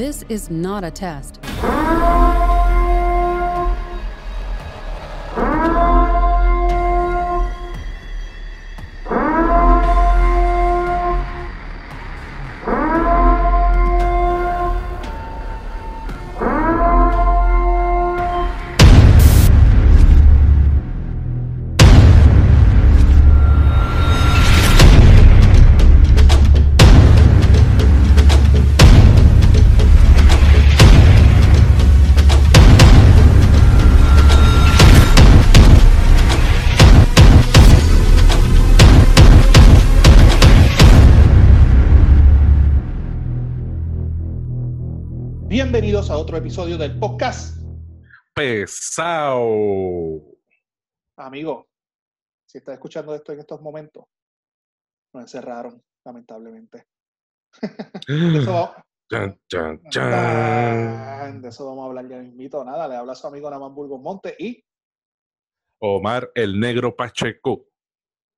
This is not a test. Episodio del podcast. Pesado. Amigo, si estás escuchando esto en estos momentos, nos encerraron, lamentablemente. de, eso vamos, Chan, chan, Tan, chan. de eso vamos a hablar ya mismito. Nada, le habla a su amigo Naman Burgos Monte y, Omar el Negro Pacheco.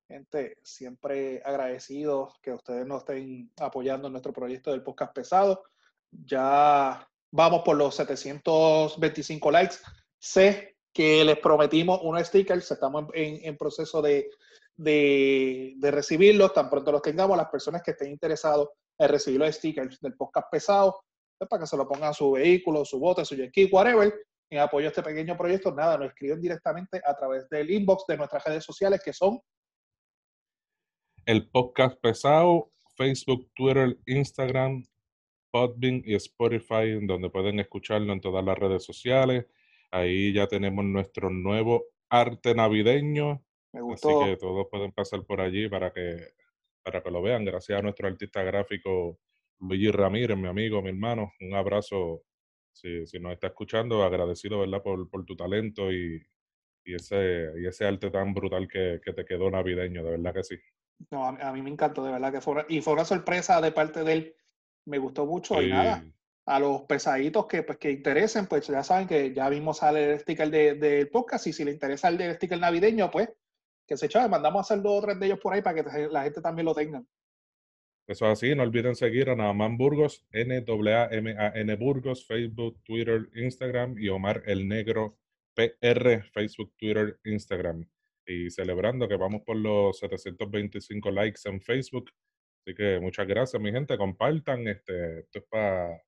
gente, siempre agradecidos que ustedes nos estén apoyando en nuestro proyecto del podcast pesado. Ya vamos por los 725 likes. Sé que les prometimos unos stickers, estamos en, en- proceso de, de, recibirlos. Tan pronto los tengamos, las personas que estén interesados en recibir los stickers del podcast pesado, pues, para que se lo pongan a su vehículo, su bote, su jet whatever, en apoyo a este pequeño proyecto, nada, nos escriben directamente a través del inbox de nuestras redes sociales que son El podcast pesado, Facebook, Twitter, Instagram, Podbean y Spotify, donde pueden escucharlo en todas las redes sociales. Ahí ya tenemos nuestro nuevo arte navideño. Me Así gustó. que todos pueden pasar por allí para que, para que lo vean. Gracias a nuestro artista gráfico Luigi Ramírez, mi amigo, mi hermano. Un abrazo. Si, si nos está escuchando, agradecido, ¿verdad? Por, por tu talento y, y ese, y ese arte tan brutal que, que te quedó navideño, de verdad que sí. No, a, mí me encantó, de verdad que fue y fue una sorpresa de parte de él. Me gustó mucho y nada, a los pesaditos que, pues, que interesen, pues ya saben que ya mismo sale el sticker de- del podcast y si le interesa el del sticker navideño, pues que se chave, mandamos a hacer dos o tres de ellos por ahí para que la gente también lo tenga. Eso es así, no olviden seguir a Naaman Burgos, N-A-M-A-N Burgos, Facebook, Twitter, Instagram y Omar el Negro PR, Facebook, Twitter, Instagram. Y celebrando que vamos por los 725 likes en Facebook. Así que muchas gracias, mi gente. Compartan. Este, esto es para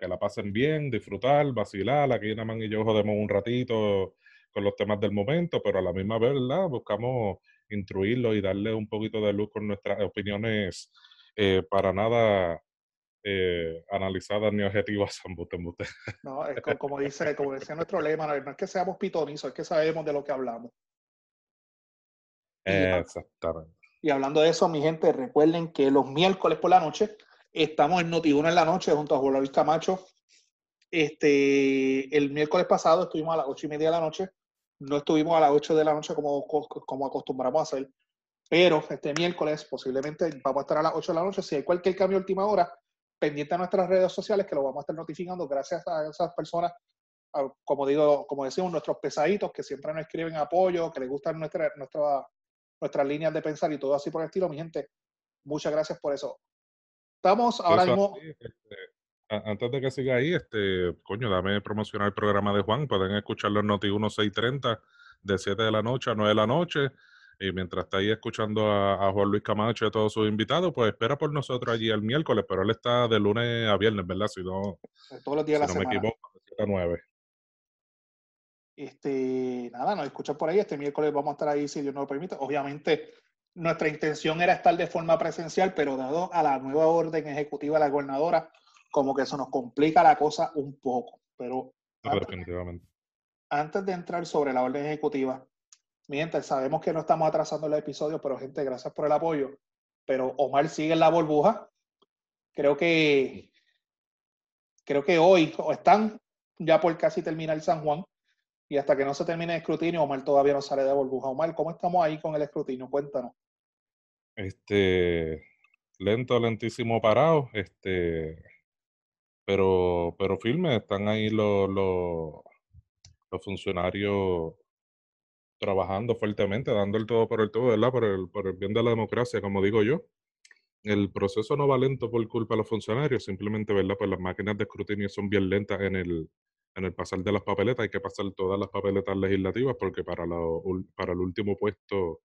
que la pasen bien, disfrutar, vacilar. Aquí Naaman y yo jodemos un ratito con los temas del momento, pero a la misma vez, ¿verdad? Buscamos instruirlo y darle un poquito de luz con nuestras opiniones eh, para nada eh, analizadas ni objetivas. ¿no? Es co- como, dice, como decía nuestro lema, no es que seamos pitonizos, es que sabemos de lo que hablamos. Exactamente. Y hablando de eso, mi gente, recuerden que los miércoles por la noche estamos en Noti1 en la noche junto a Juan Luis Camacho. Este, el miércoles pasado estuvimos a las ocho y media de la noche. No estuvimos a las 8 de la noche como, como acostumbramos a hacer. Pero este miércoles posiblemente vamos a estar a las 8 de la noche. Si hay cualquier cambio última hora, pendiente a nuestras redes sociales que lo vamos a estar notificando gracias a esas personas, a- como digo, como decimos, nuestros pesaditos que siempre nos escriben apoyo, que les gustan nuestra, nuestra, nuestras líneas de pensar y todo así por el estilo, mi gente. Muchas gracias por eso. Estamos ahora Eso mismo, este, antes de que siga ahí, este, coño, dame promocionar el programa de Juan. Pueden escucharlo en Noti 1630 de 7 de la noche a 9 de la noche. Y mientras está ahí escuchando a, a Juan Luis Camacho y a todos sus invitados, pues espera por nosotros allí el miércoles, pero él está de lunes a viernes, ¿verdad? Si no, todos los días si de la no me semana. equivoco, de 7 a 9. Este, nada, nos escuchan por ahí. Este miércoles vamos a estar ahí si Dios nos lo permite. Obviamente, nuestra intención era estar de forma presencial, pero dado a la nueva orden ejecutiva de la gobernadora, como que eso nos complica la cosa un poco. Pero definitivamente. antes de entrar sobre la orden ejecutiva, mi gente, sabemos que no estamos atrasando el episodio, pero gente, gracias por el apoyo. Pero Omar sigue en la burbuja. Creo que creo que hoy o están ya por casi terminar San Juan y hasta que no se termine el escrutinio, Omar todavía no sale de burbuja. Omar, ¿cómo estamos ahí con el escrutinio? Cuéntanos. Este, lento, lentísimo parado, este, pero, pero firme, están ahí los, los, los funcionarios trabajando fuertemente, dando el todo por el todo, ¿verdad? Por el, por el bien de la democracia, como digo yo. el proceso no va lento por culpa de los funcionarios, simplemente, ¿verdad? Pues las máquinas de escrutinio son bien lentas en el, en el pasar de las papeletas. Hay que pasar todas las papeletas legislativas porque para, para el último puesto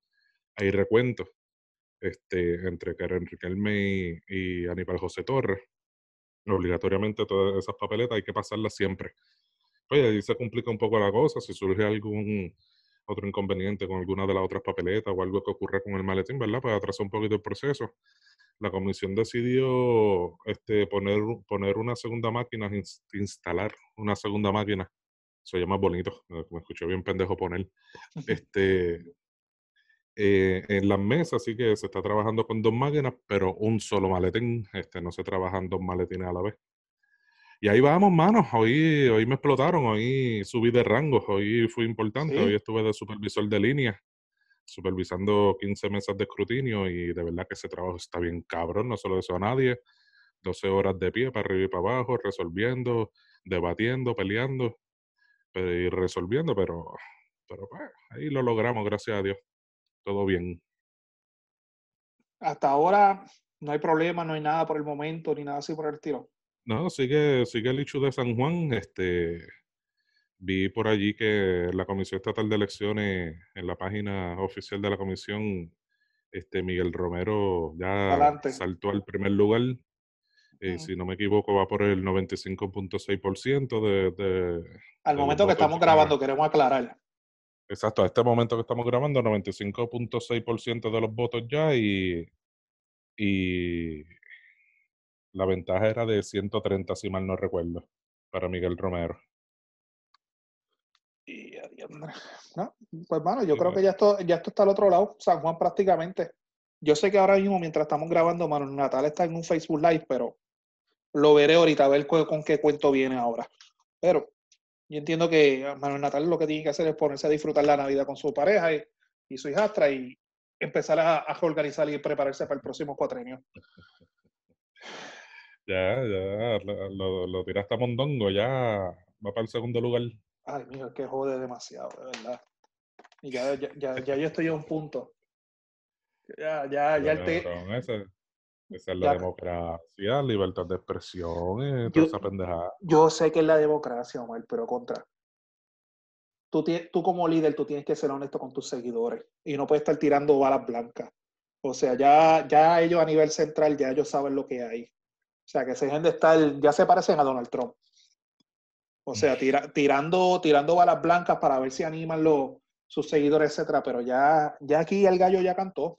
hay recuento este, entre Karen Riquelme y, y Aníbal José Torres. Obligatoriamente todas esas papeletas hay que pasarlas siempre. Oye, ahí se complica un poco la cosa. Si surge algún otro inconveniente con alguna de las otras papeletas o algo que ocurra con el maletín, ¿verdad? Pues atrasa un poquito el proceso. La comisión decidió este, poner, poner una segunda máquina, instalar una segunda máquina. Se llama bonito, me escuché bien pendejo poner. Este, eh, en las mesas, así que se está trabajando con dos máquinas, pero un solo maletín. Este, no se trabajan dos maletines a la vez. Y ahí vamos, manos. Hoy, hoy me explotaron, hoy subí de rango, hoy fui importante, hoy estuve de supervisor de línea, supervisando 15 mesas de escrutinio y de verdad que ese trabajo está bien cabrón, no se lo deseo a nadie. 12 horas de pie para arriba y para abajo, resolviendo, debatiendo, peleando y resolviendo, pero, pero pues, ahí lo logramos, gracias a Dios. Todo bien. Hasta ahora no hay problema, no hay nada por el momento, ni nada así por el tiro. No, sigue, sigue el hecho de San Juan. Este, vi por allí que la Comisión Estatal de Elecciones, en la página oficial de la comisión, este Miguel Romero ya saltó al primer lugar. Eh, si no me equivoco, va por el 95.6% de, de... Al momento que estamos grabando, queremos aclarar. Exacto, a este momento que estamos grabando, 95.6% de los votos ya y, y la ventaja era de 130, si mal no recuerdo, para Miguel Romero. No, pues bueno, yo creo que ya esto, ya esto está al otro lado, San Juan prácticamente. Yo sé que ahora mismo, mientras estamos grabando, mano, Natal está en un Facebook Live, pero lo veré ahorita, a ver con, qué cuento viene ahora. Pero yo entiendo que Manuel Natal lo que tiene que hacer es ponerse a disfrutar la Navidad con su pareja y, su hijastra y empezar a, a, organizar y prepararse para el próximo cuatrenio. Ya, ya, lo, lo tiraste a Mondongo, ya va para el segundo lugar. Ay, mira, es que jode demasiado, de verdad. Y ya, ya, ya, yo estoy a un punto. Ya, ya, ya el te... esa, esa, es la democracia, libertad de expresión, eh, toda esa pendejada. Yo sé que es la democracia, Omar, pero contra. Tú, tú como líder, tú tienes que ser honesto con tus seguidores y no puedes estar tirando balas blancas. O sea, ya, ya ellos a nivel central, ya ellos saben lo que hay. O sea, que se dejen de estar, ya se parecen a Donald Trump. O sea, tirando, tirando balas blancas para ver si animan los, sus seguidores, etcétera, pero ya, ya aquí el gallo ya cantó. O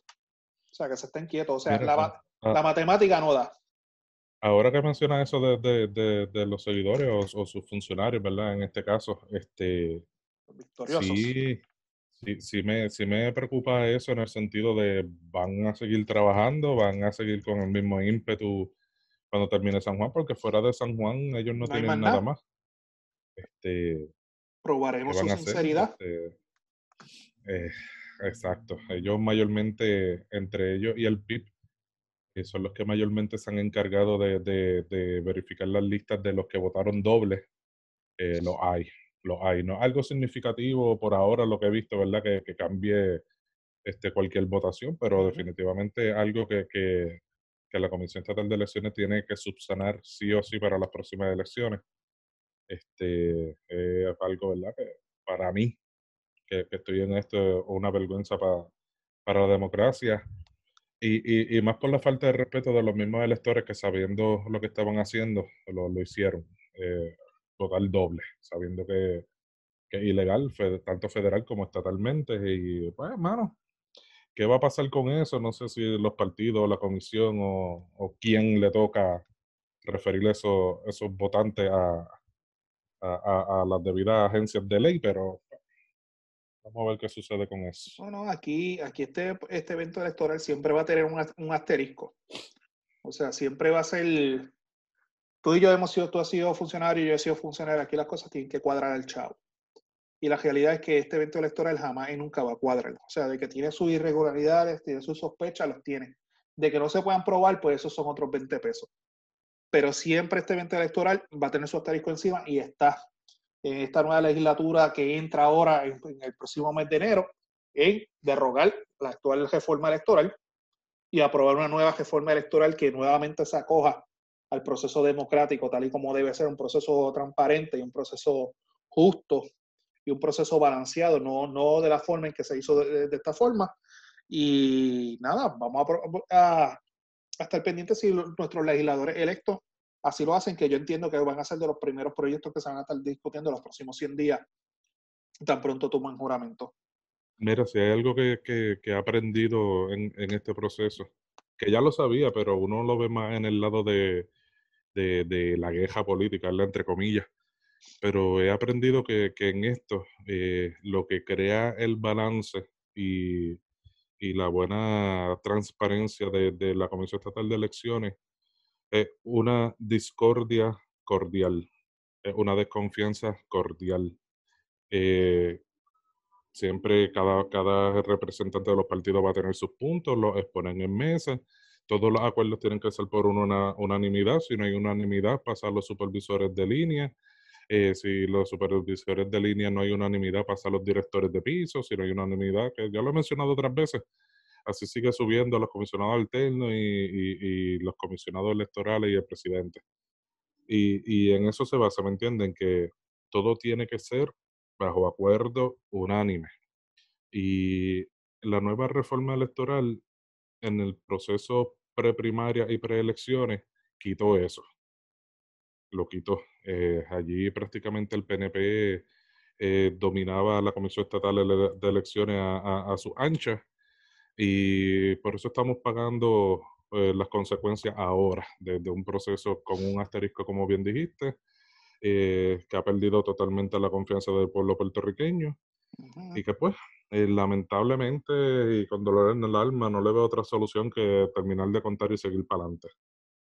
sea, que se estén quietos. O sea, la, ah, la, matemática no da. Ahora que menciona eso de, de, de, los seguidores o, sus funcionarios, ¿verdad? En este caso, este. Victoriosos. Sí, sí, sí, me, sí me preocupa eso en el sentido de van a seguir trabajando, van a seguir con el mismo ímpetu cuando termine San Juan, porque fuera de San Juan ellos no, tienen nada. más. Este, Probaremos su sinceridad. Este, eh, exacto. Ellos mayormente, entre ellos y el PIB, que son los que mayormente se han encargado de, verificar las listas de los que votaron doble, eh, lo hay. Lo hay. No algo significativo por ahora lo que he visto, ¿verdad? Que, que cambie este, cualquier votación, pero definitivamente algo que, que, que la Comisión Estatal de Elecciones tiene que subsanar sí o sí para las próximas elecciones. Este, es algo, ¿verdad? Que para mí, que, estoy en esto, una vergüenza para, para la democracia. Y, y, más por la falta de respeto de los mismos electores que sabiendo lo que estaban haciendo, lo, lo hicieron. Eh, total doble, sabiendo que, que es ilegal, tanto federal como estatalmente. Y pues, hermano, ¿Qué va a pasar con eso? No sé si los partidos, la comisión o, o quién le toca referir esos, esos votantes a, a, a, las debidas agencias de ley, pero vamos a ver qué sucede con eso. No, no, aquí, aquí este, este evento electoral siempre va a tener un, un asterisco. O sea, siempre va a ser. Tú y yo hemos sido, tú has sido funcionario, yo he sido funcionario. Aquí las cosas tienen que cuadrar al chavo. Y la realidad es que este evento electoral jamás y nunca va a cuadrar. O sea, de que tiene sus irregularidades, tiene sus sospechas, los tiene. De que no se puedan probar, pues esos son otros 20 pesos. Pero siempre este evento electoral va a tener su asterisco encima y está en esta nueva legislatura que entra ahora en, el próximo mes de enero en derrogar la actual reforma electoral y aprobar una nueva reforma electoral que nuevamente se acoja al proceso democrático, tal y como debe ser un proceso transparente y un proceso justo y un proceso balanceado, no, no de la forma en que se hizo de, esta forma. Y nada, vamos a, a, estar pendientes si nuestros legisladores electos así lo hacen, que yo entiendo que van a ser de los primeros proyectos que se van a estar discutiendo los próximos 100 días, tan pronto toman juramento. Mira, si hay algo que, que, he aprendido en, en, este proceso, que ya lo sabía, pero uno lo ve más en el lado de, de, la queja política, entre comillas. Pero he aprendido que, que en esto eh, lo que crea el balance y, y la buena transparencia de, de, la Comisión Estatal de Elecciones es una discordia cordial, es una desconfianza cordial. Eh, siempre cada, cada representante de los partidos va a tener sus puntos, los exponen en mesa todos los acuerdos tienen que ser por una unanimidad. Si no hay unanimidad, pasar los supervisores de línea. Eh, si los supervisores de línea no hay unanimidad, pasar los directores de piso. Si no hay unanimidad, que ya lo he mencionado otras veces, así sigue subiendo los comisionados alternos y, los comisionados electorales y el presidente. Y, y, en eso se basa, ¿me entienden? Que todo tiene que ser bajo acuerdo unánime. Y la nueva reforma electoral en el proceso preprimaria y preelecciones, quitó eso. Lo quitó. Eh, allí prácticamente el PNP eh, dominaba la Comisión Estatal de Elecciones a, su ancha y por eso estamos pagando eh, las consecuencias ahora desde un proceso con un asterisco, como bien dijiste, que ha perdido totalmente la confianza del pueblo puertorriqueño y que pues lamentablemente y con dolor en el alma no le veo otra solución que terminar de contar y seguir para adelante.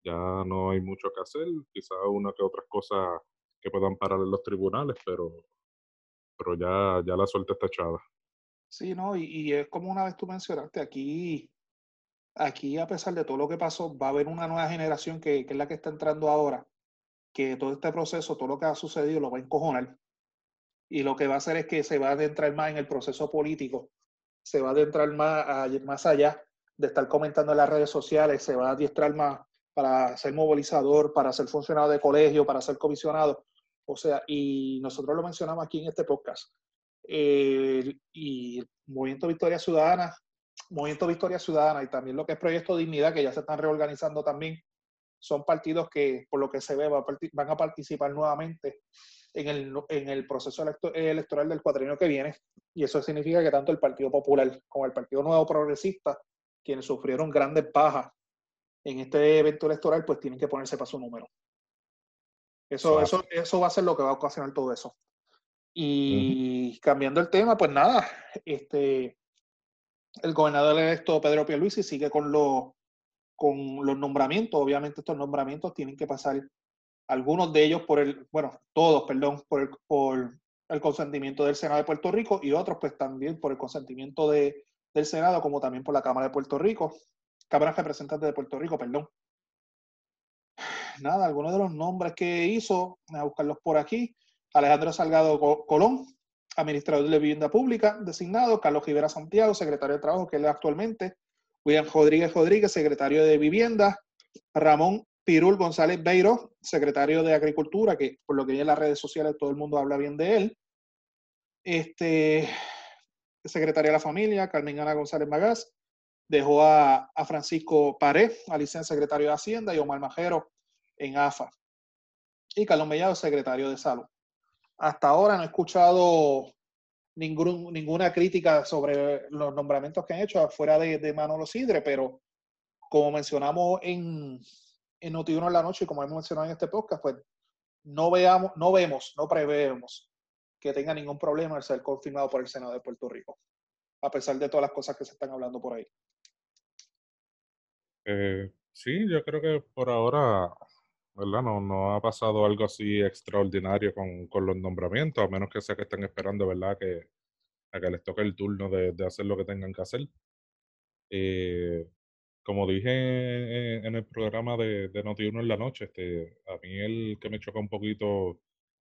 Ya no hay mucho que hacer, quizá una que otras cosas que puedan parar en los tribunales, pero, pero ya, ya la suerte está echada. Sí, no, y, es como una vez tú mencionaste, aquí, aquí a pesar de todo lo que pasó, va a haber una nueva generación que, que es la que está entrando ahora, que todo este proceso, todo lo que ha sucedido lo va a encojonar y lo que va a hacer es que se va a adentrar más en el proceso político, se va a adentrar más, más allá de estar comentando en las redes sociales, se va a adiestrar más para ser movilizador, para ser funcionario de colegio, para ser comisionado. O sea, y nosotros lo mencionamos aquí en este podcast. y Movimiento Victoria Ciudadana, Movimiento Victoria Ciudadana y también lo que es Proyecto Dignidad, que ya se están reorganizando también, son partidos que, por lo que se ve, van a participar nuevamente en el, en el proceso electoral del cuatrienio que viene. Y eso significa que tanto el Partido Popular como el Partido Nuevo Progresista, quienes sufrieron grandes bajas en este evento electoral, pues tienen que ponerse para su número. Eso, eso, eso va a ser lo que va a ocasionar todo eso. Y cambiando el tema, pues nada, este, el gobernador electo Pedro Pierluisi sigue con, los con los nombramientos. Obviamente estos nombramientos tienen que pasar algunos de ellos por el, bueno, todos, perdón, por el, por el consentimiento del Senado de Puerto Rico y otros pues también por el consentimiento de, del Senado como también por la Cámara de Puerto Rico, Cámara de Representantes de Puerto Rico, perdón. Nada, algunos de los nombres que hizo, a buscarlos por aquí, Alejandro Salgado Colón, administrador de vivienda pública, designado, Carlos Rivera Santiago, secretario de Trabajo, que él es actualmente, William Rodríguez Rodríguez, secretario de Vivienda, Ramón Pirul González Beiro, secretario de Agricultura, que por lo que hay en las redes sociales todo el mundo habla bien de él. Este, secretaria de la familia, Carmen Ana González Magás, dejó a, Francisco Pared, a licencia secretario de Hacienda, y Omar Majero en AFA. Y Carlos Mellado, secretario de Salud. Hasta ahora no he escuchado ninguna crítica sobre los nombramientos que han hecho afuera de, de Manolo Sidre, pero como mencionamos en, en Notiuno en la noche, como hemos mencionado en este podcast, pues no veamos, no vemos, no prevemos que tenga ningún problema al ser confirmado por el Senado de Puerto Rico, a pesar de todas las cosas que se están hablando por ahí. Eh, sí, yo creo que por ahora, ¿verdad? No, no ha pasado algo así extraordinario con, con, los nombramientos, a menos que sea que estén esperando, ¿verdad? Que, a que les toque el turno de, de hacer lo que tengan que hacer. Eh, como dije en, el programa de, de Noti1 en la noche, este, a mí el que me choca un poquito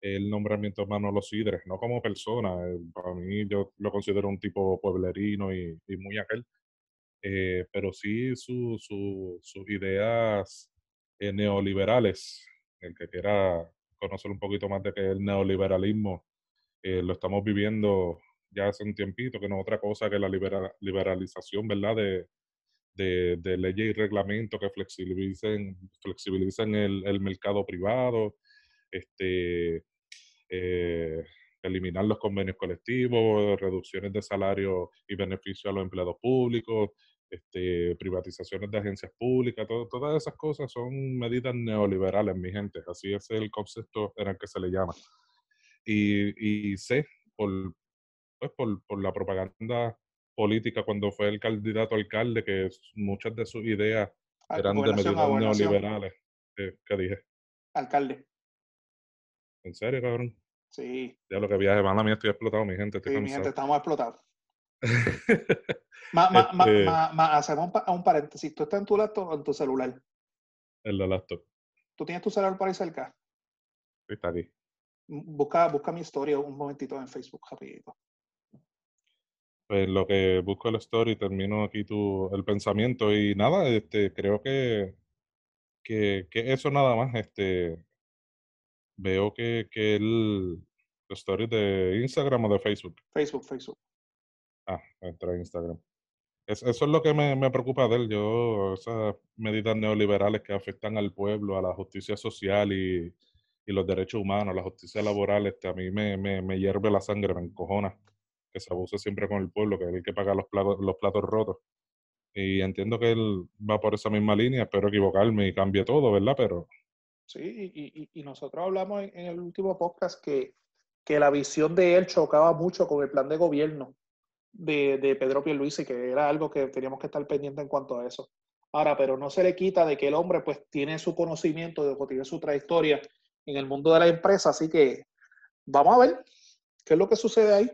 el nombramiento de Manolo Sidres, no como persona, eh, para mí yo lo considero un tipo pueblerino y, muy aquel, eh, pero sí su, sus ideas eh, neoliberales, el que quiera conocer un poquito más de qué es el neoliberalismo, eh, lo estamos viviendo ya hace un tiempito, que no es otra cosa que la liberalización, ¿verdad? De, de, leyes y reglamentos que flexibilicen, flexibilicen el, el mercado privado, este, eh, eliminar los convenios colectivos, reducciones de salario y beneficio a los empleados públicos, este, privatizaciones de agencias públicas, todas esas cosas son medidas neoliberales, mi gente. Así es el concepto en el que se le llama. Y, y sé por, pues, por, por, la propaganda política cuando fue el candidato alcalde que muchas de sus ideas ah, eran de medidas neoliberales. ¿Qué dije? Alcalde. ¿En serio, cabrón? Sí. Ya lo que viaje, mala mía, estoy explotado, mi gente. sí, mi gente, estamos explotados. Este hacemos un, paréntesis. ¿Tú estás en tu laptop o en tu celular? En la laptop. ¿Tú tienes tu celular por ahí cerca? Está aquí. Busca, busca mi historia un momentito en Facebook, rapidito. Pues lo que busco el story, termino aquí tu, el pensamiento y nada, este, creo que, que, que eso nada más, este, veo que, que el story de Instagram o de Facebook. Facebook, Facebook. Ah, entra en Instagram. eso es lo que me, me, preocupa de él. Yo, esas medidas neoliberales que afectan al pueblo, a la justicia social y, y los derechos humanos, la justicia laboral, este, a mí me, me, hierve la sangre, me encojona que se abuse siempre con el pueblo, que hay que pagar los platos, los platos rotos. Y entiendo que él va por esa misma línea, espero equivocarme y cambie todo, ¿verdad? Pero Sí, y, y, nosotros hablamos en, el último podcast que, que, la visión de él chocaba mucho con el plan de gobierno de, de Pedro Pierluisi, que era algo que teníamos que estar pendiente en cuanto a eso. Ahora, pero no se le quita de que el hombre pues tiene su conocimiento, de, tiene su trayectoria en el mundo de la empresa, así que vamos a ver qué es lo que sucede ahí.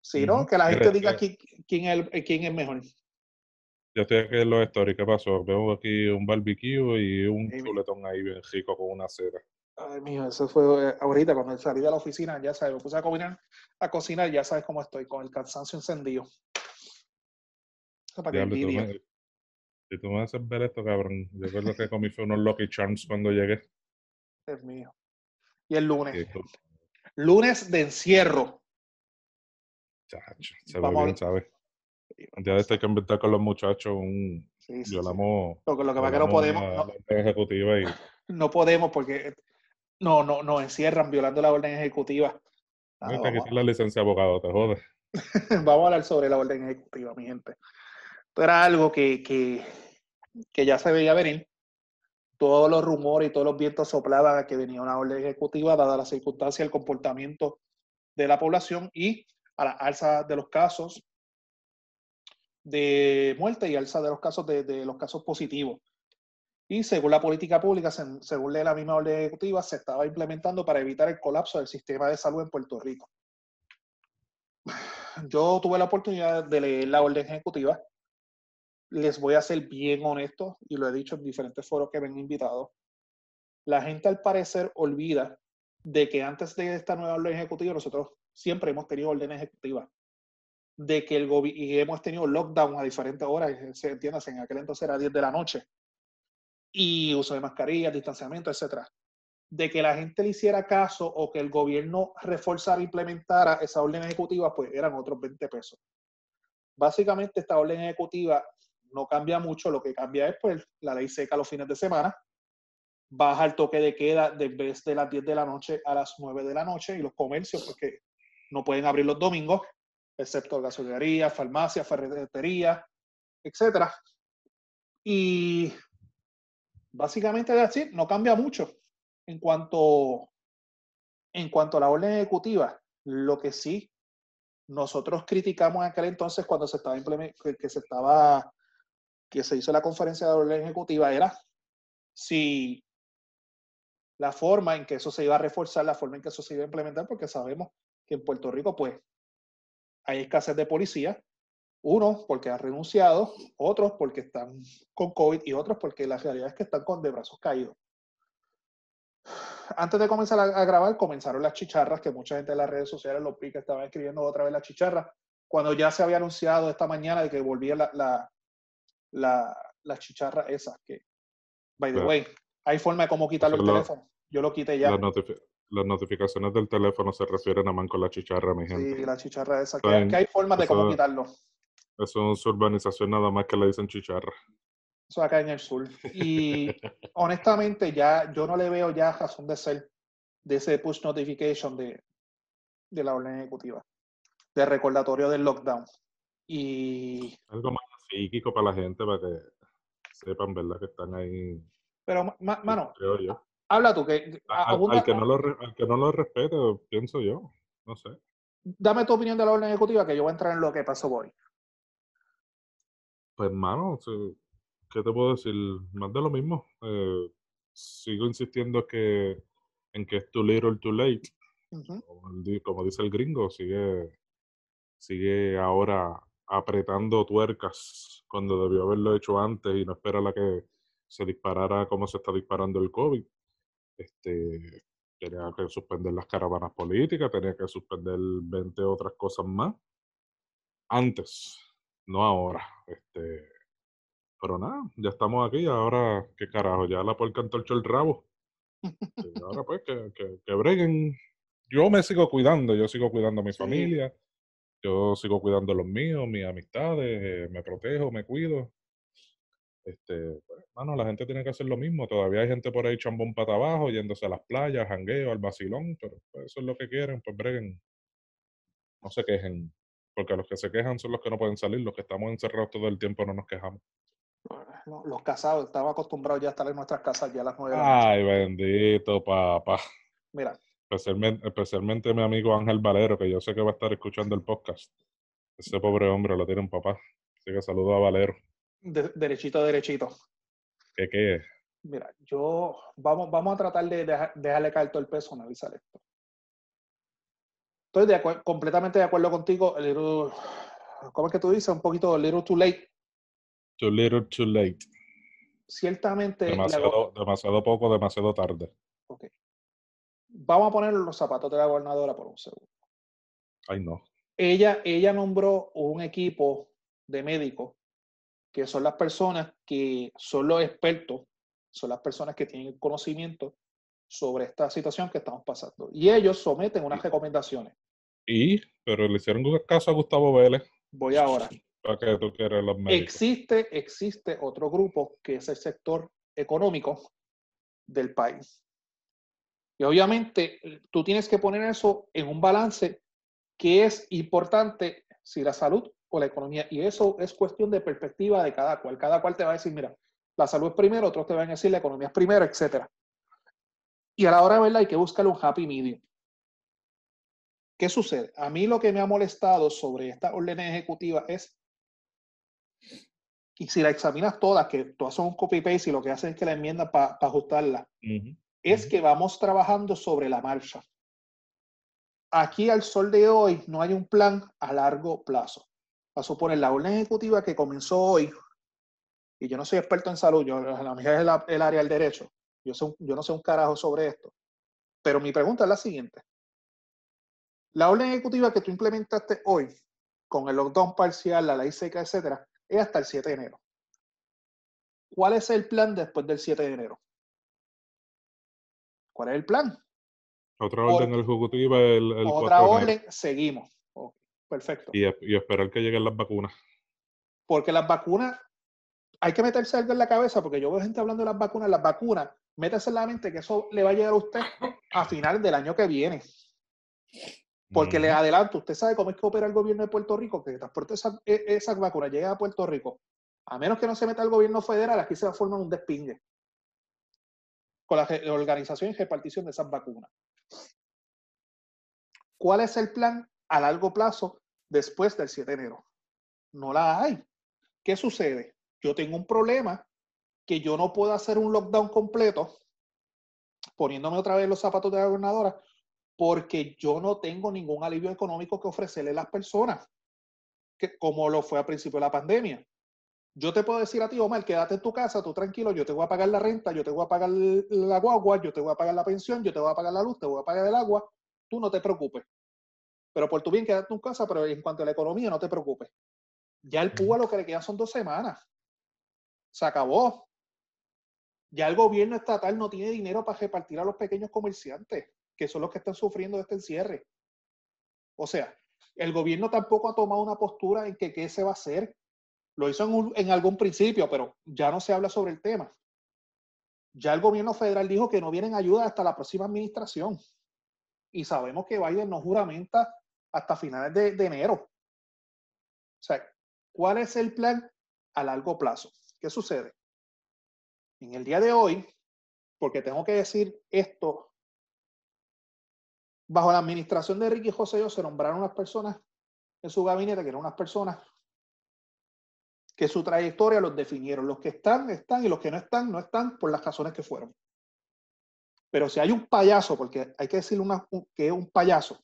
Si no, que la gente diga quién, quién, es, quién es mejor. Yo estoy aquí en los stories. ¿Qué pasó? Veo aquí un barbecue y un chuletón ahí bien rico con una cera. Ay, mío, eso fue eh, ahorita cuando salí de la oficina, ya sabes, me puse a cocinar, a cocinar, ya sabes cómo estoy, con el cansancio encendido. Para que me, si tú me haces ver esto, cabrón, yo creo que comí fue unos Lucky Charms cuando llegué. Es mío. Y el lunes. lunes de encierro. Chacho, se ve bien, ¿sabes? Ya de hay que inventar con los muchachos un... Sí, sí, violamos, Lo, lo, que pasa que no podemos... No, ejecutiva y... no podemos porque no, no, nos encierran violando la orden ejecutiva. Nada, que la licencia de abogado, te jodes. vamos a hablar sobre la orden ejecutiva, mi gente. Esto era algo que, que, que ya se veía venir. Todos los rumores y todos los vientos soplaban a que venía una orden ejecutiva, dada la circunstancia, el comportamiento de la población y a la alza de los casos de muerte y alza de los casos de, los casos positivos. Y según la política pública, según la misma orden ejecutiva, se estaba implementando para evitar el colapso del sistema de salud en Puerto Rico. Yo tuve la oportunidad de leer la orden ejecutiva. Les voy a ser bien honesto, y lo he dicho en diferentes foros que me han invitado. La gente al parecer olvida de que antes de esta nueva orden ejecutiva nosotros siempre hemos tenido órdenes ejecutivas de que el gobierno, y hemos tenido lockdown a diferentes horas, se entiende, en aquel entonces era 10 de la noche, y uso de mascarillas, distanciamiento, etcétera, de que la gente le hiciera caso o que el gobierno reforzara e implementara esa orden ejecutiva, pues eran otros 20 pesos. Básicamente esta orden ejecutiva no cambia mucho, lo que cambia es pues la ley seca los fines de semana, baja el toque de queda de vez de las 10 de la noche a las 9 de la noche y los comercios porque no pueden abrir los domingos excepto gasolinería, farmacia, ferretería, etc. Y básicamente decir, no cambia mucho en cuanto, en cuanto a la orden ejecutiva. Lo que sí nosotros criticamos en aquel entonces cuando se estaba que se estaba que se hizo la conferencia de orden ejecutiva era si la forma en que eso se iba a reforzar, la forma en que eso se iba a implementar, porque sabemos que en Puerto Rico, pues, hay escasez de policía. Unos porque han renunciado, otros porque están con COVID y otros porque la realidad es que están con de brazos caídos. Antes de comenzar a, grabar, comenzaron las chicharras, que mucha gente en las redes sociales, los pica, estaban escribiendo otra vez las chicharras, cuando ya se había anunciado esta mañana de que volvía la, la, la chicharra esa, que, by the Claro. way, hay forma de cómo quitarlo el Eso lo- teléfono. Yo lo quité ya. Las, notifi- las notificaciones del teléfono se refieren a man con la chicharra, mi gente. Sí, la chicharra esa. Que, hay formas de cómo quitarlo. Eso es urbanización nada más que le dicen chicharra. Eso acá en el sur. Y honestamente, ya yo no le veo ya razón de ser de ese push notification de, de la orden ejecutiva, de recordatorio del lockdown. Y, Algo más psíquico para la gente, para que sepan, ¿verdad? Que están ahí, pero, ma- ma- mano, creo yo. habla tú, que A- al, que no lo, al que no lo respete, pienso yo. No sé. dame tu opinión de la orden ejecutiva, que yo voy a entrar en lo que pasó hoy. Pues, mano, sí, ¿qué te puedo decir? Más de lo mismo. Eh, sigo insistiendo que, en que es too little, too late. Ujú. como, di- como dice el gringo, sigue, sigue ahora apretando tuercas cuando debió haberlo hecho antes y no espera la que se disparara como se está disparando el COVID. Este, tenía que suspender las caravanas políticas, tenía que suspender 20 otras cosas más. Antes, no ahora. Este, pero nada, ya estamos aquí, ahora, ¿qué carajo? Ya la puerca entorchó el rabo. Y ahora pues que, que, que breguen. Yo me sigo cuidando, yo sigo cuidando a mi Sí. familia, yo sigo cuidando a los míos, mis amistades, eh, me protejo, me cuido. Este, pues, mano, la gente tiene que hacer lo mismo. Todavía hay gente por ahí chambón para abajo, yéndose a las playas, jangueo, al vacilón, pero pues, eso es lo que quieren, pues breguen. No se quejen, porque los que se quejan son los que no pueden salir, los que estamos encerrados todo el tiempo no nos quejamos. Los, los casados, estaba acostumbrados ya a estar en nuestras casas ya a las nueve. Ay, bendito, papá. Mira, Especialmente, especialmente mi amigo Ángel Valero, que yo sé que va a estar escuchando el podcast. Ese pobre hombre lo tiene un papá. Así que saludo a Valero. de- derechito, derechito. ¿Qué qué? Mira, yo vamos, vamos a tratar de deja- dejarle caer todo el peso, analizar esto. Estoy de completamente de acuerdo contigo. little- ¿Cómo es que tú dices? Un poquito a little too late. Too little, too late. Ciertamente, Demasiado, demasiado poco, demasiado tarde. ok. vamos a poner los zapatos de la gobernadora por un segundo. Ay, no. Ella, ella nombró un equipo de médicos que son las personas que son los expertos, son las personas que tienen conocimiento sobre esta situación que estamos pasando. Y ellos someten unas recomendaciones. Y, pero le hicieron caso a Gustavo Vélez. Voy ahora. ¿Para que tú quieres los médicos? Existe, existe otro grupo que es el sector económico del país. Y obviamente tú tienes que poner eso en un balance que es importante si la salud o la economía. Y eso es cuestión de perspectiva de cada cual. Cada cual te va a decir, mira, la salud es primero, otros te van a decir la economía es primero, etc. Y a la hora de verla hay que buscar un happy medium. ¿Qué sucede? A mí lo que me ha molestado sobre esta orden ejecutiva es y si la examinas todas, que todas son un copy-paste y lo que hacen es que la enmiendan para ajustarla, es que vamos trabajando sobre la marcha. Aquí al sol de hoy no hay un plan a largo plazo. A suponer la orden ejecutiva que comenzó hoy, y yo no soy experto en salud, yo, la mía es el área del derecho, yo, sé yo no sé un carajo sobre esto, pero mi pregunta es la siguiente. La orden ejecutiva que tú implementaste hoy, con el lockdown parcial, la ley seca, etcétera, es hasta el 7 de enero. ¿Cuál es el plan después del 7 de enero? ¿Cuál es el plan? Otra Or- orden ejecutiva el, el 4 Otra de enero. orden, seguimos. Perfecto. Y, es- y esperar que lleguen las vacunas. Porque las vacunas, hay que meterse algo en la cabeza, porque yo veo gente hablando de las vacunas. Las vacunas, métase en la mente que eso le va a llegar a usted a final del año que viene. Porque le Ujú. adelanto, usted sabe cómo es que opera el gobierno de Puerto Rico, que transporte esa- e- esas vacunas, llega a Puerto Rico. A menos que no se meta el gobierno federal, aquí se va a formar un despingue con la organización y repartición de esas vacunas. ¿Cuál es el plan a largo plazo después del 7 de enero? No la hay. ¿Qué sucede? Yo tengo un problema que yo no puedo hacer un lockdown completo, poniéndome otra vez los zapatos de la gobernadora, porque yo no tengo ningún alivio económico que ofrecerle a las personas, que, como lo fue al principio de la pandemia. Yo te puedo decir a ti, Omar, quédate en tu casa, tú tranquilo, yo te voy a pagar la renta, yo te voy a pagar la guagua, yo te voy a pagar la pensión, yo te voy a pagar la luz, te voy a pagar el agua, tú no te preocupes. Pero por tu bien, quédate en tu casa, pero en cuanto a la economía, no te preocupes. Ya el PUA lo que le quedan son dos semanas. se acabó. Ya el gobierno estatal no tiene dinero para repartir a los pequeños comerciantes, que son los que están sufriendo este encierre. O sea, el gobierno tampoco ha tomado una postura en que qué se va a hacer. Lo hizo en, algún principio, pero ya no se habla sobre el tema. Ya el gobierno federal dijo que no vienen ayuda hasta la próxima administración. Y sabemos que Biden no juramenta hasta finales de enero. O sea, ¿cuál es el plan a largo plazo? ¿Qué sucede? En el día de hoy, porque tengo que decir esto, bajo la administración de Ricky José se nombraron unas personas en su gabinete que eran unas personas que su trayectoria los definieron. Los que están, están, y los que no están, no están por las razones que fueron. Pero si hay un payaso, porque hay que decirle una, que es un payaso,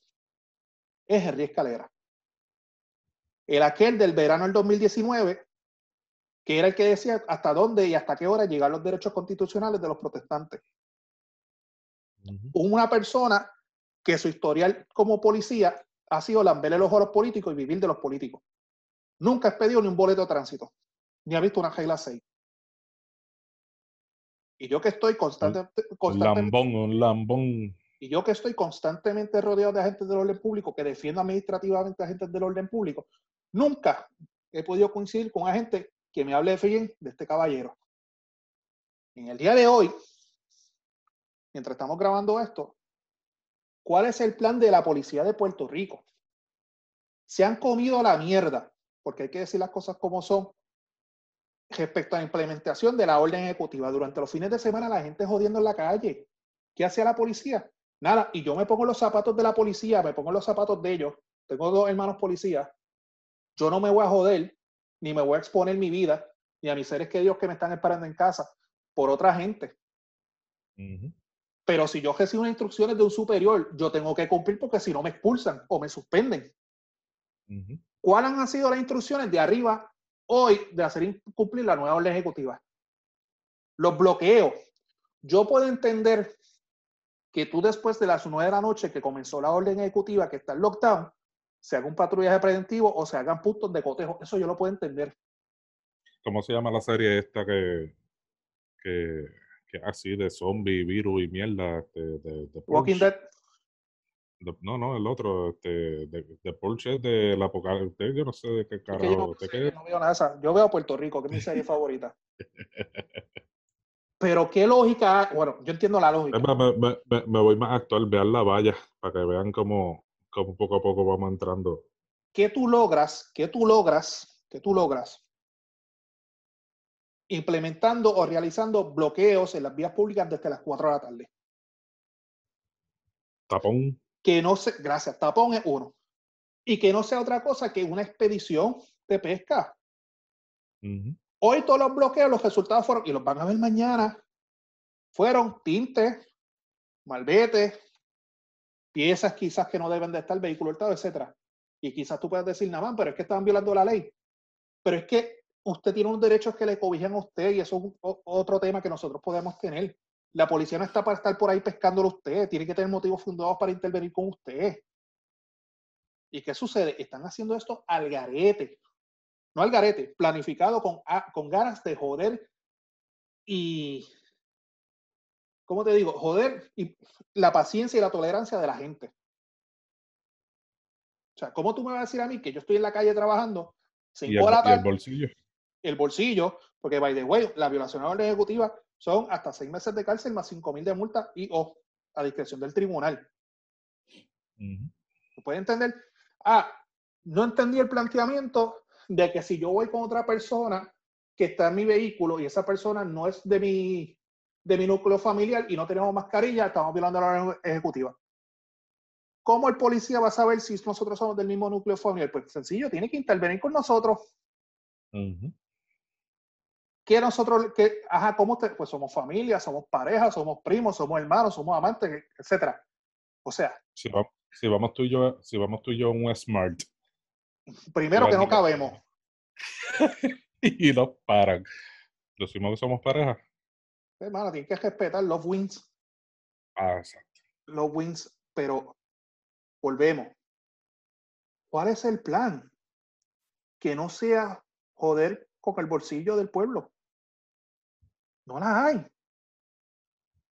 es Henry Escalera. El aquel del verano del 2019, que era el que decía hasta dónde y hasta qué hora llegan los derechos constitucionales de los protestantes. Una persona que su historial como policía ha sido lamberle los ojos políticos y vivir de los políticos. Nunca ha pedido ni un boleto de tránsito, ni ha visto una regla 6. Y yo que estoy constantemente... lambón, un lambón. Y yo que estoy constantemente rodeado de agentes del orden público, que defiendo administrativamente a agentes del orden público, nunca he podido coincidir con agente que me hable de bien de este caballero. En el día de hoy, mientras estamos grabando esto, ¿cuál es el plan de la policía de Puerto Rico? Se han comido la mierda porque hay que decir las cosas como son, respecto a la implementación de la orden ejecutiva. Durante los fines de semana la gente jodiendo en la calle. ¿Qué hacía la policía? Nada, y yo me pongo los zapatos de la policía, me pongo los zapatos de ellos. Tengo dos hermanos policías. Yo no me voy a joder, ni me voy a exponer mi vida, ni a mis seres queridos que me están esperando en casa, por otra gente. Pero si yo recibo instrucciones de un superior, yo tengo que cumplir porque si no me expulsan o me suspenden. ¿Cuáles han sido las instrucciones de arriba hoy de hacer cumplir la nueva orden ejecutiva? Los bloqueos. Yo puedo entender que tú después de las 9 de la noche que comenzó la orden ejecutiva, que está el lockdown, se haga un patrullaje preventivo o se hagan puntos de cotejo. Eso yo lo puedo entender. ¿Cómo se llama la serie esta que, que, que así de zombie, virus y mierda? Este, de, de Walking Dead no, no, el otro, este, de, de Porsche de la Apocalipsis, yo no sé de qué carajo. yo, no, veo nada de esa. Yo veo Puerto Rico, que es mi serie favorita. Pero qué lógica, bueno, yo entiendo la lógica. Me, me, me, me voy más actual, vean la valla, para que vean cómo, cómo poco a poco vamos entrando. ¿Qué tú logras? ¿Qué tú logras? ¿Qué tú logras? Implementando o realizando bloqueos en las vías públicas desde las 4 de la tarde. Tapón que no se, gracias, tapón es uno, y que no sea otra cosa que una expedición de pesca. Hoy todos los bloqueos, los resultados fueron, y los van a ver mañana, fueron tintes, malvete, piezas quizás que no deben de estar, vehículo hurtado, etcétera. Y quizás tú puedas decir, nada más, pero es que estaban violando la ley. Pero es que usted tiene unos derechos que le cobijan a usted y eso es otro tema que nosotros podemos tener. La policía no está para estar por ahí pescándolo usted, tiene que tener motivos fundados para intervenir con usted. ¿Y qué sucede? Están haciendo esto al garete. No al garete, planificado con, con ganas de joder y, ¿cómo te digo? Joder y la paciencia y la tolerancia de la gente. O sea, ¿cómo tú me vas a decir a mí que yo estoy en la calle trabajando, ¿Y el, bolsillo? El bolsillo, porque, by the way, la violación a la orden ejecutiva son hasta seis meses de cárcel más cinco mil de multa y o a discreción del tribunal. ¿Se puede entender? Ah, no entendí el planteamiento de que si yo voy con otra persona que está en mi vehículo y esa persona no es de mi, de mi núcleo familiar y no tenemos mascarilla, estamos violando la orden ejecutiva. ¿Cómo el policía va a saber si nosotros somos del mismo núcleo familiar? Pues sencillo, tiene que intervenir con nosotros. ¿Qué nosotros, que, ajá, cómo usted, pues somos familia, somos pareja, somos primos, somos hermanos, somos amantes, etcétera. O sea. Si vamos, si vamos tú y yo, si vamos tú y yo un smart. Primero que no cabemos. y nos paran. Decimos que somos pareja. Hermano, tienes que respetar los wins. Ah, exacto. Los wins, pero volvemos. ¿Cuál es el plan? Que no sea joder con el bolsillo del pueblo. No la hay.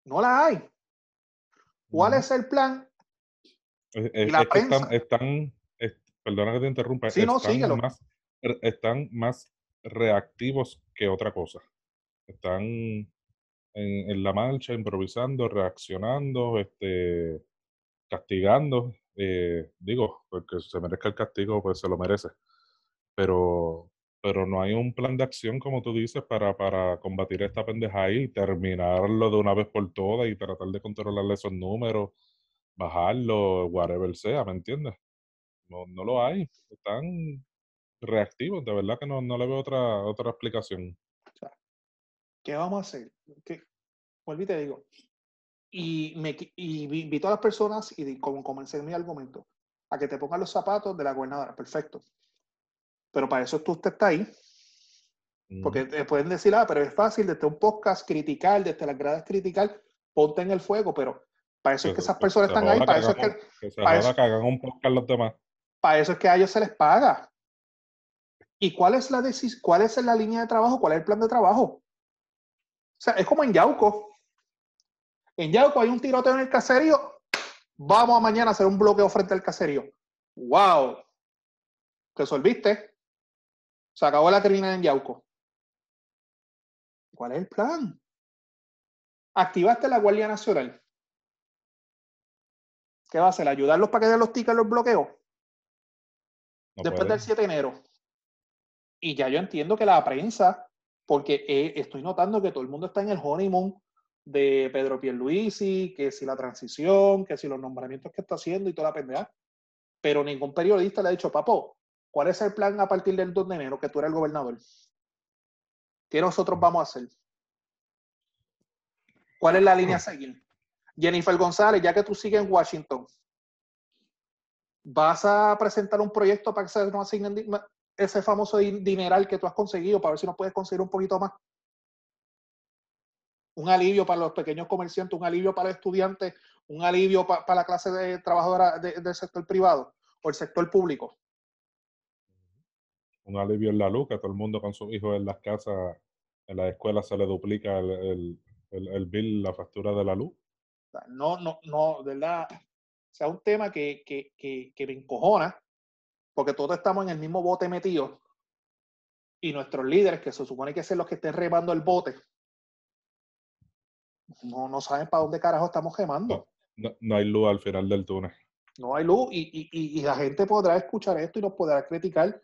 No la hay. ¿Cuál es el plan? Es, es- la es que están, prensa. están es- perdona que te interrumpa, Sí, no, están, más, re- están más reactivos que otra cosa. Están en, en la marcha, improvisando, reaccionando, este, castigando. eh, digo, porque se merezca el castigo, pues se lo merece. Pero, pero no hay un plan de acción, como tú dices, para, para combatir esta pendeja y terminarlo de una vez por todas y tratar de controlar esos números, bajarlo, whatever sea, ¿me entiendes? No, no lo hay. Están reactivos, de verdad que no, no le veo otra, otra explicación. ¿Qué vamos a hacer? ¿Qué? Y te digo. Y, me, y vi- invito a las personas, y como comencé mi argumento, a que te pongan los zapatos de la gobernadora. Perfecto. Pero para eso tú usted está ahí. Porque Ujú. te pueden decir, ah, pero es fácil desde un podcast criticar, desde las gradas criticar, ponte en el fuego, pero para eso es que esas personas están ahí, para eso es que, para eso- que hagan un podcast los demás. para eso es que a ellos se les paga. ¿Y cuál es la decis- cuál es la línea de trabajo? ¿Cuál es el plan de trabajo? O sea, es como en Yauco. En Yauco hay un tiroteo en el caserío. Vamos a mañana a hacer un bloqueo frente al caserío. ¡Wow! Resolviste. Se acabó la criminal en Yauco. ¿Cuál es el plan? Activaste la Guardia Nacional. ¿Qué va a hacer? ¿Ayudarlos para que den los tickets los bloqueos? No después del 7 de enero. Y ya yo entiendo que la prensa, porque eh, estoy notando que todo el mundo está en el honeymoon de Pedro Pierluisi, que si la transición, que si los nombramientos que está haciendo y toda la pendeja. Pero ningún periodista le ha dicho, papo, ¿cuál es el plan a partir del 2 de enero que tú eres el gobernador? ¿Qué nosotros vamos a hacer? ¿Cuál es la línea a seguir? Jennifer González, ya que tú sigues en Washington, ¿vas a presentar un proyecto para que se nos asignen ese famoso din- dineral que tú has conseguido para ver si nos puedes conseguir un poquito más? Un alivio para los pequeños comerciantes, un alivio para estudiantes, un alivio pa- para la clase de trabajadora de- del sector privado o el sector público. Un alivio en la luz, que todo el mundo con sus hijos en las casas, en la escuela se le duplica el, el, el, el bill, la factura de la luz. No, no, no, de verdad. O sea, un tema que, que, que, que me encojona, porque todos estamos en el mismo bote metido y nuestros líderes, que se supone que son los que estén remando el bote, no, no saben para dónde carajo estamos remando. No, no hay luz al final del túnel. No hay luz y- y- y la gente podrá escuchar esto y nos podrá criticar,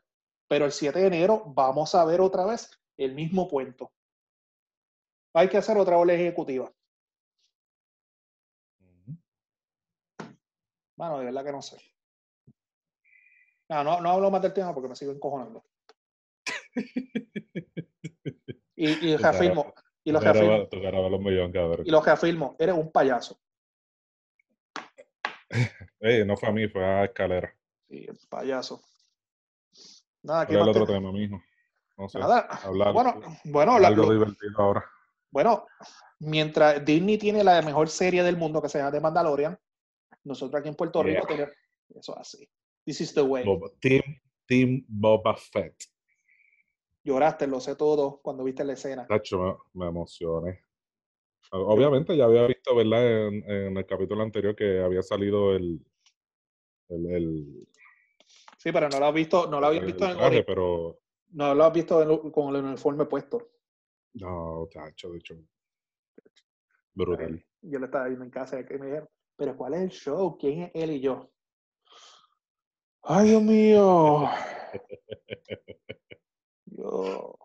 pero el 7 de enero vamos a ver otra vez el mismo cuento. Hay que hacer otra ola ejecutiva. Bueno, de verdad que no sé. No, no, no hablo más del tema porque me sigo encojonando. Y, y reafirmo, y lo tu cara reafirmo, y lo reafirmo, eres un payaso. No fue a mí, fue a escalera. Sí, payaso. Nada, ¿qué. No sé. Nada. hablar- bueno, bueno, la- algo lo- divertido ahora. bueno, mientras Disney tiene la mejor serie del mundo que se llama The Mandalorian, nosotros aquí en Puerto Yeah. Rico tenemos eso es así. This is the way. Boba- Team, Team Boba Fett. Lloraste, lo sé todo cuando viste la escena. Tacho, me, me emocioné. Obviamente ya había visto, ¿verdad? En, en el capítulo anterior que había salido el, el, el, Sí, pero no lo has visto, no lo habías visto en traje, pero no lo has visto en- con el uniforme puesto. no, tacho, de hecho, brutal. Yo le estaba viendo en casa y me dijeron, pero ¿cuál es el show? ¿Quién es él y yo? Ay, Dios mío. Yo,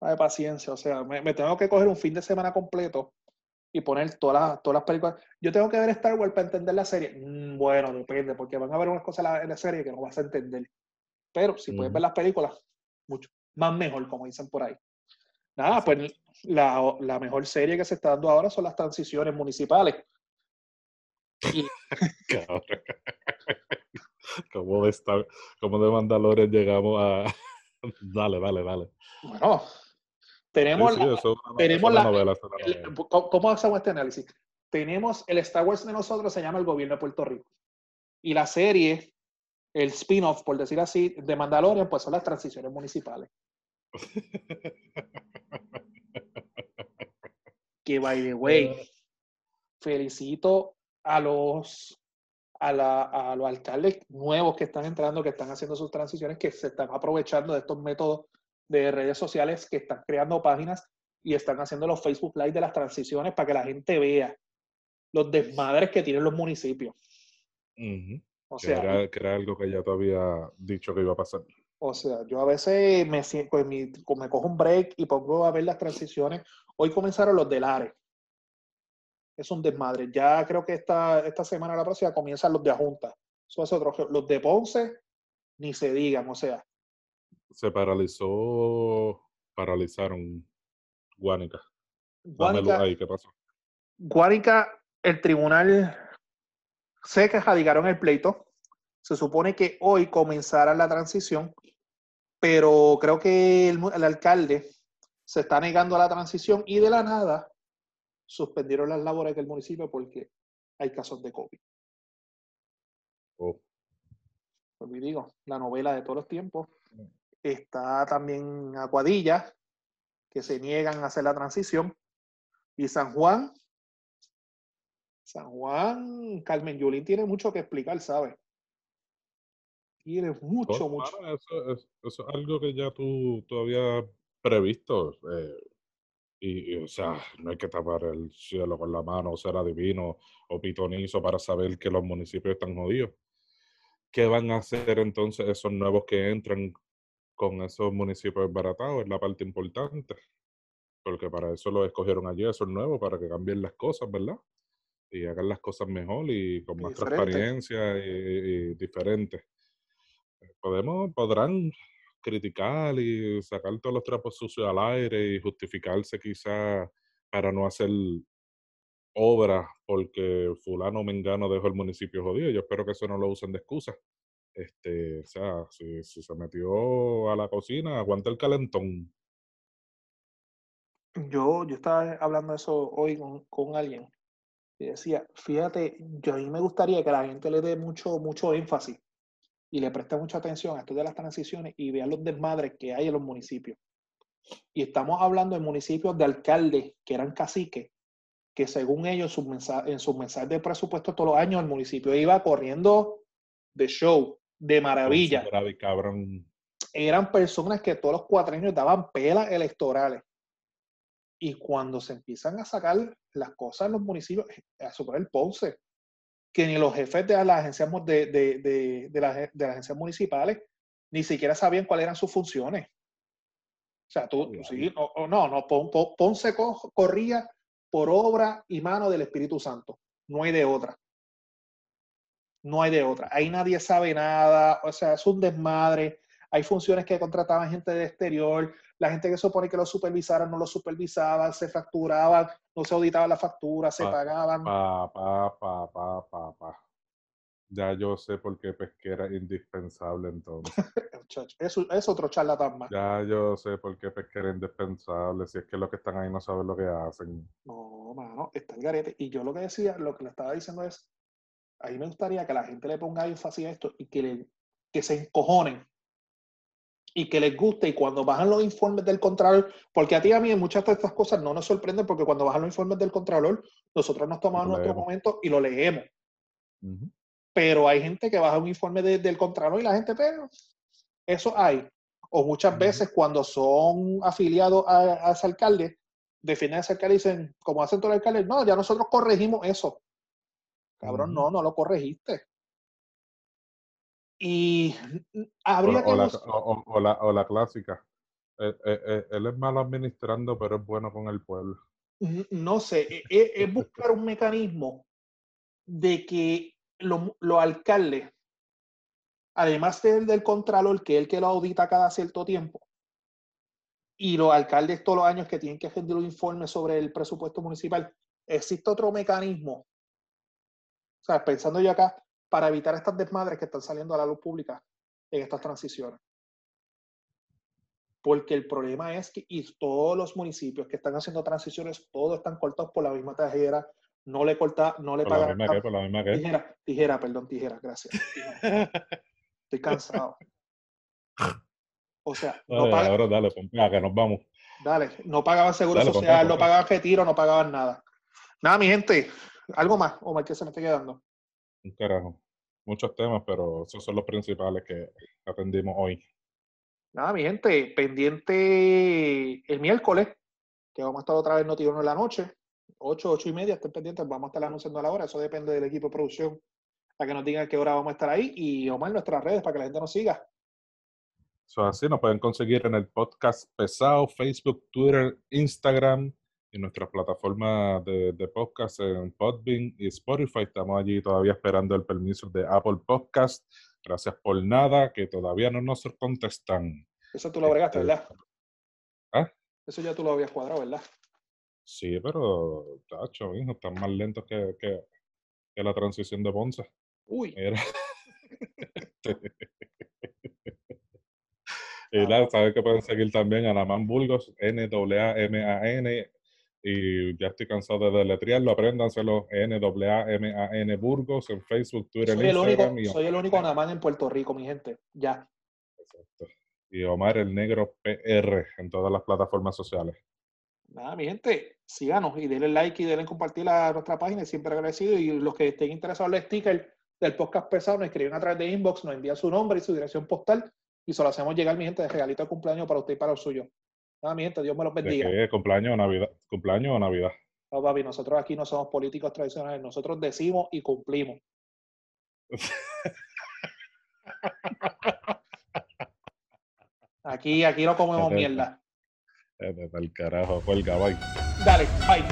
hay paciencia, o sea, me, me tengo que coger un fin de semana completo y poner todas las, todas las películas. Yo tengo que ver Star Wars para entender la serie. Mm, bueno, depende, porque van a haber unas cosas en la, serie que no vas a entender. Pero si puedes ver las películas, mucho más mejor, como dicen por ahí. Nada, pues la, la mejor serie que se está dando ahora son las transiciones municipales. Y. ¿Cómo de, Star- cómo de Mandalorian llegamos a... dale, dale, dale. bueno, tenemos sí, la- una, tenemos la- novela, el-. ¿cómo, cómo hacemos este análisis? Tenemos el Star Wars de nosotros, se llama el gobierno de Puerto Rico. Y la serie, el spin-off, por decir así, de Mandalorian, pues son las transiciones municipales. Que, by the way, felicito a los, a, la, a los alcaldes nuevos que están entrando, que están haciendo sus transiciones, que se están aprovechando de estos métodos de redes sociales, que están creando páginas y están haciendo los Facebook Live de las transiciones para que la gente vea los desmadres que tienen los municipios. O sea, era, que era, algo que ya te había dicho que iba a pasar. O sea, yo a veces me, pues, me cojo un break y pongo a ver las transiciones. Hoy comenzaron los del ARE. Es un desmadre. Ya creo que esta, esta semana, la próxima, comienzan los de Ajunta. Eso es otro. Los de Ponce, ni se digan, o sea. Se paralizó, paralizaron Guánica. Guánica ahí, ¿qué pasó? Guánica, el tribunal se que radicaron el pleito. Se supone que hoy comenzará la transición pero creo que el, alcalde se está negando a la transición y de la nada suspendieron las labores del municipio porque hay casos de COVID. Oh. Pues digo, la novela de todos los tiempos. Está también Aguadilla, que se niegan a hacer la transición. Y San Juan, San Juan, Carmen Yulín tiene mucho que explicar, ¿sabes? Tiene mucho, mucho. Eso, es algo que ya tú, todavía habías previsto. Eh, y, o sea, no hay que tapar el cielo con la mano o ser adivino o pitonizo para saber que los municipios están jodidos. ¿Qué van a hacer entonces esos nuevos que entran con esos municipios baratados? Es la parte importante. Porque para eso lo escogieron allí, esos nuevos, para que cambien las cosas, ¿verdad? Y hagan las cosas mejor y con más transparencia y, y diferente podemos, podrán criticar y sacar todos los trapos sucios al aire y justificarse quizá para no hacer obras porque fulano mengano dejó el municipio jodido. Yo espero que eso no lo usen de excusa. Este, o sea, si, se metió a la cocina, aguanta el calentón. Yo, yo estaba hablando eso hoy con, con alguien y decía, fíjate, yo a mí me gustaría que la gente le dé mucho, mucho énfasis y le presta mucha atención a esto de las transiciones y vea los desmadres que hay en los municipios. Y estamos hablando de municipios de alcaldes que eran caciques, que según ellos en sus mensajes de presupuesto todos los años el municipio iba corriendo de show, de maravilla. Eran personas que todos los cuatro años daban pelas electorales. Y cuando se empiezan a sacar las cosas en los municipios, a superar el Ponce, que ni los jefes de las agencias, de, de, de, de, las, de agencias municipales ni siquiera sabían cuáles eran sus funciones. O sea, tú, sí, no, no, no Ponce corría por obra y mano del Espíritu Santo. No hay de otra. No hay de otra. Ahí nadie sabe nada. O sea, es un desmadre. Hay funciones que contrataban gente de exterior la gente que supone que lo supervisaran no lo supervisaban, se facturaban, no se auditaban la factura, se pagaban. Pa, pa, pa, pa, pa, pa. Ya yo sé por qué Pesquera es indispensable entonces. es, es otro charlatán más. Ya yo sé por qué Pesquera es indispensable, si es que los que están ahí no saben lo que hacen. No, mano, está el garete. Y yo lo que decía, lo que le estaba diciendo es, ahí me gustaría que la gente le ponga énfasis a esto y que, le, que se encojonen y que les guste y cuando bajan los informes del Contralor, porque a ti y a mí muchas de estas cosas no nos sorprenden porque cuando bajan los informes del Contralor, nosotros nos tomamos nuestro momento y lo leemos. Pero hay gente que baja un informe del Contralor y la gente, pero eso hay. O muchas veces cuando son afiliados a, ese alcalde, defienden a ese alcalde y dicen, como hacen todos los alcaldes, no, ya nosotros corregimos eso. Cabrón, no, no lo corregiste. Y habría o, la, o, la, o, la, clásica. Eh, eh, eh, él es malo administrando, pero es bueno con el pueblo. No sé, es, buscar un mecanismo de que los lo alcaldes, además del, del contralor, que es el que lo audita cada cierto tiempo, y los alcaldes todos los años que tienen que rendir un informe sobre el presupuesto municipal, existe otro mecanismo. O sea, pensando yo acá, para evitar estas desmadres que están saliendo a la luz pública en estas transiciones. Porque el problema es que y todos los municipios que están haciendo transiciones, todos están cortados por la misma tijera, no le corta, no le pagan. por la misma que. Tijera, tijera, perdón, tijera, gracias. Estoy cansado. O sea, no pagan. Ahora dale, que nos vamos. Dale, no pagaban seguro Dale, social, no pagaban retiro, no pagaban nada. Nada, mi gente, algo más, Omar, que se me esté quedando. Un carajo. Muchos temas, pero esos son los principales que atendimos hoy. Nada, mi gente, pendiente el miércoles, que vamos a estar otra vez Noti1 en la noche, 8, 8 y media, estén pendientes, vamos a estar anunciando a la hora, eso depende del equipo de producción, para que nos digan a qué hora vamos a estar ahí, y Omar, nuestras redes, para que la gente nos siga. Eso es así, nos pueden conseguir en el podcast pesado, Facebook, Twitter, Instagram y nuestras plataformas de, de podcast en Podbean y Spotify. Estamos allí todavía esperando el permiso de Apple Podcast. Gracias por nada, que todavía no nos contestan. Eso tú lo bregaste, Este, ¿verdad? ¿Ah? Eso ya tú lo habías cuadrado, ¿verdad? Sí, pero, tacho, hijo, están más lentos que, que, que la transición de Ponce. Uy, Mira. y nada, saben que pueden seguir también a Naman Burgos, N-A-M-A-N. Y ya estoy cansado de deletrearlo, apréndanselo, N-A-M-A-N Burgos en Facebook, Twitter, soy el único, y, soy el único nada más en Puerto Rico, mi gente. Ya. Exacto. y Omar el Negro PR en todas las plataformas sociales. Nada, mi gente, síganos y denle like y denle compartir a nuestra página, siempre agradecido. Y los que estén interesados en el sticker del podcast pesado, nos escriben a través de inbox, nos envían su nombre y su dirección postal y se lo hacemos llegar, mi gente, de regalito de cumpleaños para usted y para el suyo. Nada, mi gente, Dios me los ¿De bendiga. ¿Cumpleaños o Navidad? ¿Cumpleaños o Navidad? No, papi, nosotros aquí no somos políticos tradicionales, nosotros decimos y cumplimos. Aquí, aquí no comemos mierda. Del carajo, cuelga, bye. Dale, bye.